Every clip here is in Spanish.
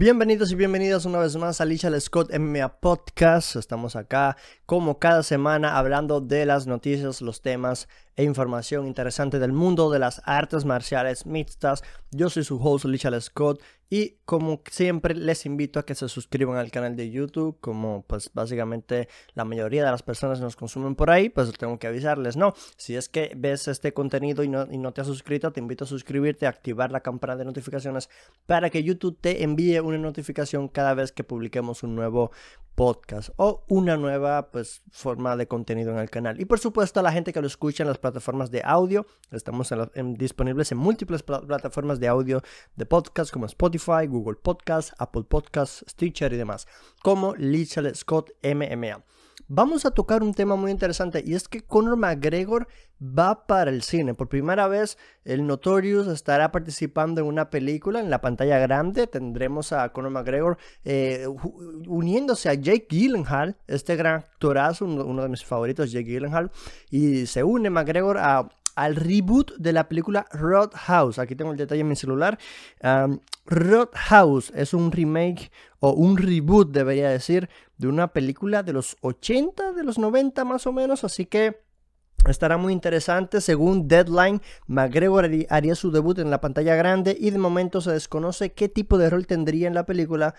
Bienvenidos y bienvenidas una vez más a Lichal Scott MMA Podcast. Estamos acá como cada semana hablando de las noticias, los temas e información interesante del mundo de las artes marciales mixtas. Yo soy su host Lichal Scott y como siempre les invito a que se suscriban al canal de YouTube. Como pues básicamente la mayoría de las personas nos consumen por ahí, pues tengo que avisarles, ¿no? Si es que ves este contenido y no, y no te has suscrito, te invito a suscribirte, a activar la campana de notificaciones para que YouTube te envíe una notificación cada vez que publiquemos un nuevo podcast o una nueva pues forma de contenido en el canal. Y por supuesto a la gente que lo escucha en las plataformas de audio, estamos disponibles en múltiples plataformas de audio de podcast como Spotify, Google Podcast, Apple Podcast, Stitcher y demás, como Lichel Scott MMA vamos a tocar un tema muy interesante y es que Conor McGregor va para el cine. Por primera vez, el Notorious estará participando en una película en la pantalla grande. Tendremos a Conor McGregor eh, uniéndose a Jake Gyllenhaal, este gran actorazo, uno, de mis favoritos, Jake Gyllenhaal, y se une McGregor a al reboot de la película Roadhouse. Aquí tengo el detalle en mi celular. Roadhouse es un remake o un reboot, debería decir, de una película de los 80, de los 90 más o menos. Así que Estará muy interesante. Según Deadline, McGregor haría su debut en la pantalla grande y de momento se desconoce qué tipo de rol tendría en la película,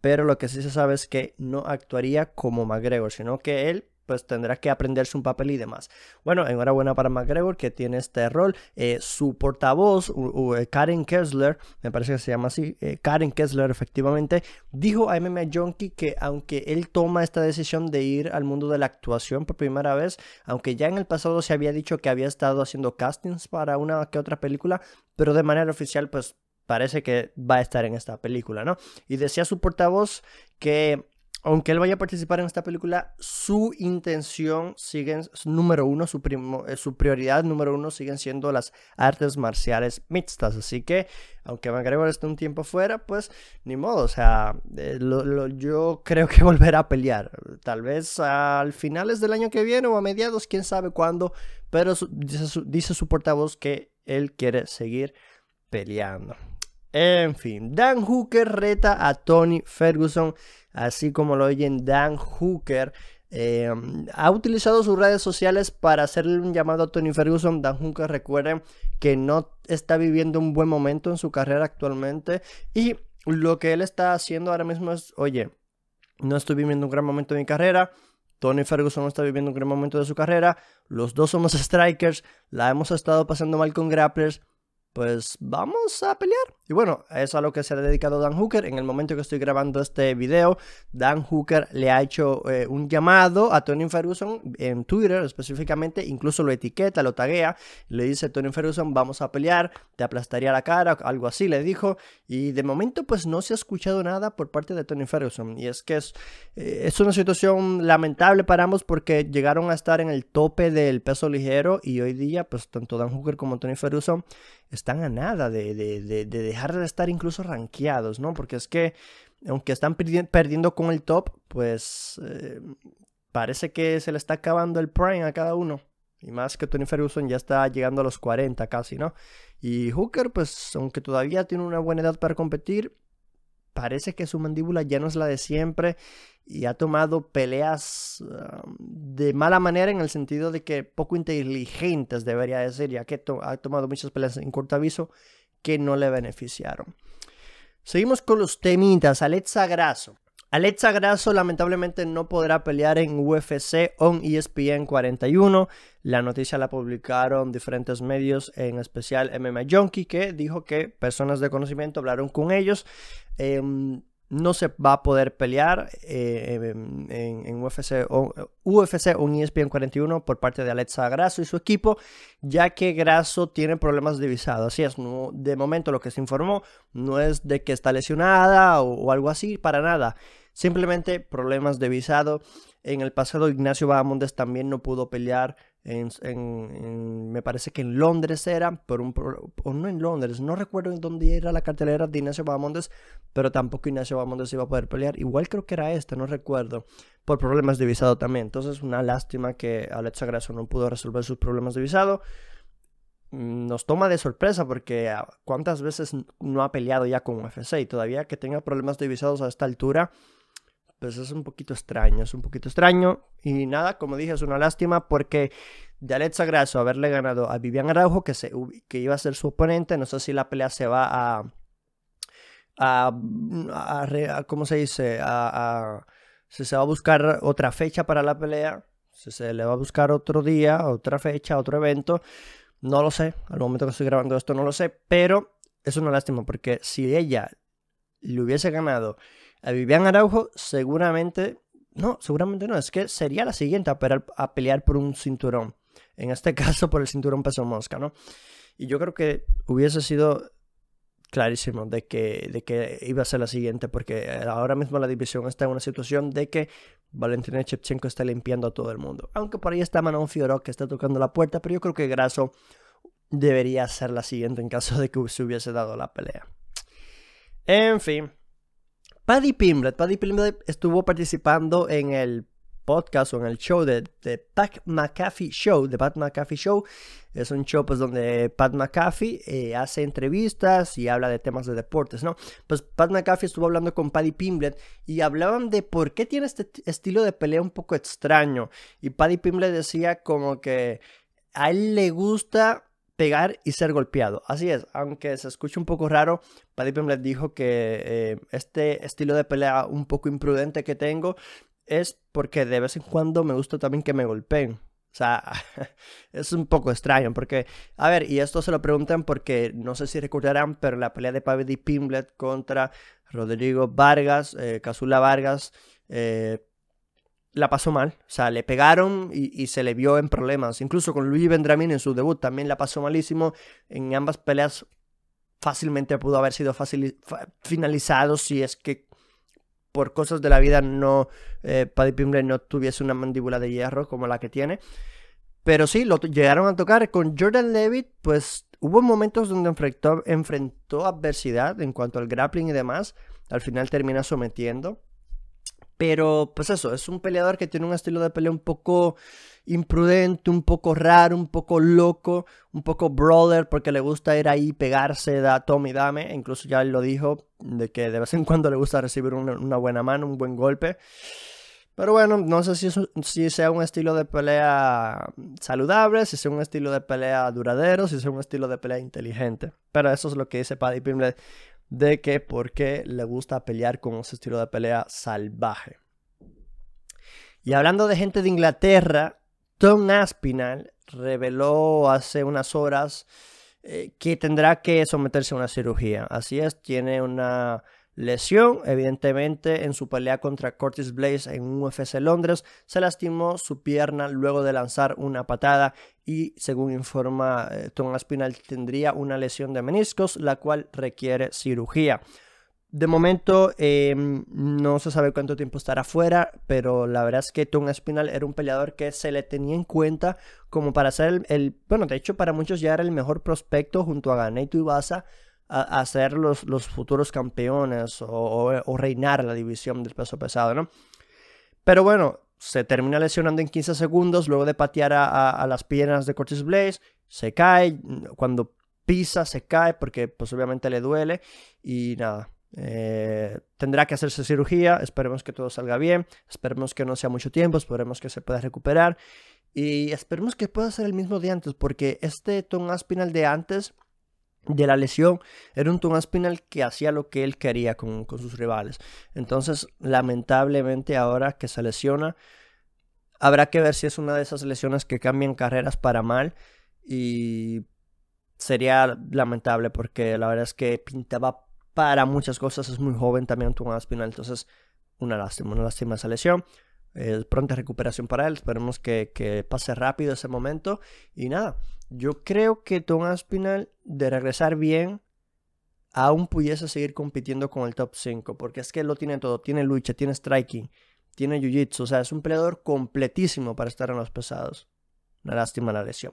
pero lo que sí se sabe es que no actuaría como McGregor, sino que él pues tendrá que aprenderse un papel y demás. Bueno, enhorabuena para McGregor que tiene este rol. Eh, su portavoz, eh, Karen Kessler, me parece que se llama así, eh, Karen Kessler efectivamente, dijo a MMA Junkie que aunque él toma esta decisión de ir al mundo de la actuación por primera vez, aunque ya en el pasado se había dicho que había estado haciendo castings para una que otra película, pero de manera oficial pues parece que va a estar en esta película, ¿no? Y decía su portavoz que aunque él vaya a participar en esta película, su intención sigue, número uno, su, eh, su prioridad número uno siguen siendo las artes marciales mixtas. Así que, aunque McGregor esté un tiempo fuera, pues ni modo. O sea, eh, yo creo que volverá a pelear. Tal vez al finales del año que viene o a mediados, quién sabe cuándo. Pero dice, su, dice su portavoz que él quiere seguir peleando. En fin, Dan Hooker reta a Tony Ferguson así como lo oyen Dan Hooker. Eh, ha utilizado sus redes sociales para hacerle un llamado a Tony Ferguson. Dan Hooker, recuerden que no está viviendo un buen momento en su carrera actualmente. Y lo que él está haciendo ahora mismo es, oye, no estoy viviendo un gran momento de mi carrera. Tony Ferguson no está viviendo un gran momento de su carrera. Los dos somos strikers. La hemos estado pasando mal con grapplers pues vamos a pelear. Y bueno, es a lo que se ha dedicado Dan Hooker. En el momento que estoy grabando este video, Dan Hooker le ha hecho eh, un llamado a Tony Ferguson en Twitter específicamente, incluso lo etiqueta, lo taguea, le dice Tony Ferguson, vamos a pelear, te aplastaría la cara, algo así le dijo. Y de momento pues no se ha escuchado nada por parte de Tony Ferguson. Y es que es, eh, es una situación lamentable para ambos porque llegaron a estar en el tope del peso ligero y hoy día pues tanto Dan Hooker como Tony Ferguson están a nada de, dejar de estar incluso rankeados, ¿no? Porque es que, aunque están perdiendo con el top, pues eh, parece que se le está acabando el prime a cada uno. Y más que Tony Ferguson ya está llegando a los 40 casi, ¿no? Y Hooker, pues aunque todavía tiene una buena edad para competir, parece que su mandíbula ya no es la de siempre y ha tomado peleas um, de mala manera en el sentido de que poco inteligentes debería decir, ya que ha tomado muchas peleas en corto aviso que no le beneficiaron. Seguimos con los temitas. Alexa Grasso. Alexa Grasso lamentablemente no podrá pelear en UFC on ESPN 41. La noticia la publicaron diferentes medios, en especial MMA Junkie, que dijo que personas de conocimiento hablaron con ellos. Em, no se va a poder pelear eh, en, UFC, o, UFC o ESPN 41 por parte de Alexa Grasso y su equipo, ya que Grasso tiene problemas de visado. Así es, de momento lo que se informó no es de que está lesionada o, algo así, para nada. Simplemente problemas de visado. En el pasado Ignacio Bahamondes también no pudo pelear me parece que en Londres era, por un, o no en Londres, no recuerdo en dónde era la cartelera de Ignacio Bahamondes, pero tampoco Ignacio Bahamondes iba a poder pelear. Igual creo que era esta, no recuerdo, por problemas de visado también. Entonces, una lástima que Alexa Grasso no pudo resolver sus problemas de visado. nos toma de sorpresa porque ah, cuántas veces no ha peleado ya con UFC y todavía que tenga problemas de visados a esta altura, pues es un poquito extraño, es un poquito extraño. Y nada, como dije, es una lástima porque de Alexa Grasso haberle ganado a Vivian Araujo, que, se, que iba a ser su oponente, no sé si la pelea se va a... a, ¿Cómo se dice? A, si se va a buscar otra fecha para la pelea, si se le va a buscar otro día, otra fecha, otro evento. No lo sé, al momento que estoy grabando esto no lo sé, pero es una lástima porque si ella le hubiese ganado a Vivian Araujo, seguramente, no, seguramente no, es que sería la siguiente a pelear, a pelear por un cinturón. En este caso por el cinturón peso mosca, ¿no? Y yo creo que hubiese sido clarísimo de que, de que iba a ser la siguiente, porque ahora mismo la división está en una situación de que Valentina Shevchenko está limpiando a todo el mundo. Aunque por ahí está Manon Fiorot que está tocando la puerta, pero yo creo que Grasso debería ser la siguiente en caso de que se hubiese dado la pelea. En fin. Paddy Pimblet. Paddy Pimblet estuvo participando en el podcast o en el show de, de Pat McAfee Show, de Pat McAfee Show. Es un show pues donde Pat McAfee eh, hace entrevistas y habla de temas de deportes, ¿no? Pues Pat McAfee estuvo hablando con Paddy Pimblet y hablaban de por qué tiene este estilo de pelea un poco extraño. Y Paddy Pimblet decía como que a él le gusta pegar y ser golpeado. Así es, aunque se escuche un poco raro, Paddy Pimblet dijo que eh, este estilo de pelea un poco imprudente que tengo es porque de vez en cuando me gusta también que me golpeen. O sea, es un poco extraño porque, a ver, y esto se lo preguntan porque no sé si recordarán, pero la pelea de Paddy Pimblet contra Rodrigo Vargas, eh, Casula Vargas, eh, la pasó mal. O sea, le pegaron y, se le vio en problemas. Incluso con Luigi Vendramín en su debut también la pasó malísimo. En ambas peleas fácilmente pudo haber sido finalizado si es que por cosas de la vida no eh, Paddy Pimble no tuviese una mandíbula de hierro como la que tiene. Pero sí, lo llegaron a tocar. Con Jordan Levitt, pues hubo momentos donde enfrentó, enfrentó adversidad en cuanto al grappling y demás. Al final termina sometiendo. Pero pues eso, es un peleador que tiene un estilo de pelea un poco imprudente, un poco raro, un poco loco, un poco brawler, porque le gusta ir ahí, pegarse, da tome y dame. Incluso ya él lo dijo, de que de vez en cuando le gusta recibir una, buena mano, un buen golpe. Pero bueno, no sé si, si sea un estilo de pelea saludable, si sea un estilo de pelea duradero, si sea un estilo de pelea inteligente. Pero eso es lo que dice Paddy Pimble de que por qué le gusta pelear con ese estilo de pelea salvaje. Y hablando de gente de Inglaterra, Tom Aspinall reveló hace unas horas eh, que tendrá que someterse a una cirugía. Así es, tiene una lesión. Evidentemente, en su pelea contra Curtis Blaze en un UFC Londres, se lastimó su pierna luego de lanzar una patada y, según informa eh, Tom Aspinall, tendría una lesión de meniscos, la cual requiere cirugía. De momento em, no se sabe cuánto tiempo estará fuera, pero la verdad es que Tom Aspinall era un peleador que se le tenía en cuenta como para ser el, bueno, de hecho para muchos ya era el mejor prospecto junto a Ganeto y Baza a, ser los, los, futuros campeones o, reinar la división del peso pesado, ¿no? Pero bueno, se termina lesionando en 15 segundos luego de patear a, las piernas de Curtis Blaze, se cae, cuando pisa se cae porque pues obviamente le duele y nada. Eh, tendrá que hacerse cirugía, esperemos que todo salga bien, esperemos que no sea mucho tiempo, esperemos que se pueda recuperar y esperemos que pueda ser el mismo de antes porque este Tom Aspinal de antes de la lesión era un Tom Aspinall que hacía lo que él quería con, sus rivales. Entonces, lamentablemente, ahora que se lesiona, habrá que ver si es una de esas lesiones que cambian carreras para mal. Y sería lamentable porque la verdad es que pintaba para muchas cosas. Es muy joven también Tom Aspinall. Entonces, una lástima, una lástima esa lesión. Pronta recuperación para él. Esperemos que, pase rápido ese momento. Y nada. Yo creo que Tom Aspinall, de regresar bien, aún pudiese seguir compitiendo con el top 5, porque es que lo tiene todo. Tiene lucha, tiene striking, tiene jiu-jitsu, o sea, es un peleador completísimo para estar en los pesados. Una lástima la lesión.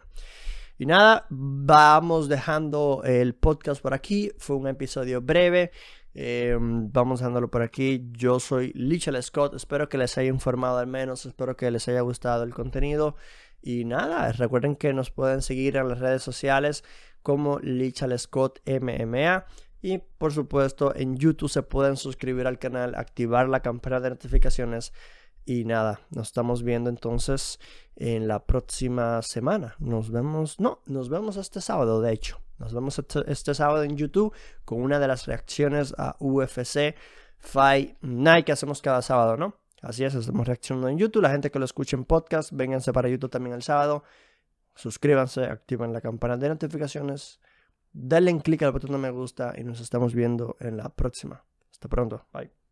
Y nada, vamos dejando el podcast por aquí. Fue un episodio breve. Eh, vamos dejándolo por aquí. Yo soy Lichel Scott. Espero que les haya informado al menos. Espero que les haya gustado el contenido. Y nada, recuerden que nos pueden seguir en las redes sociales como Lichal Scott MMA. Y por supuesto en YouTube se pueden suscribir al canal, activar la campana de notificaciones. Y nada, nos estamos viendo entonces en la próxima semana. Nos vemos, no, nos vemos este sábado de hecho. Nos vemos este, este sábado en YouTube con una de las reacciones a UFC Fight Night que hacemos cada sábado, ¿no? Así es, estamos reaccionando en YouTube. La gente que lo escuche en podcast, vénganse para YouTube también el sábado. Suscríbanse, activen la campana de notificaciones. Denle click al botón de me gusta y nos estamos viendo en la próxima. Hasta pronto. Bye.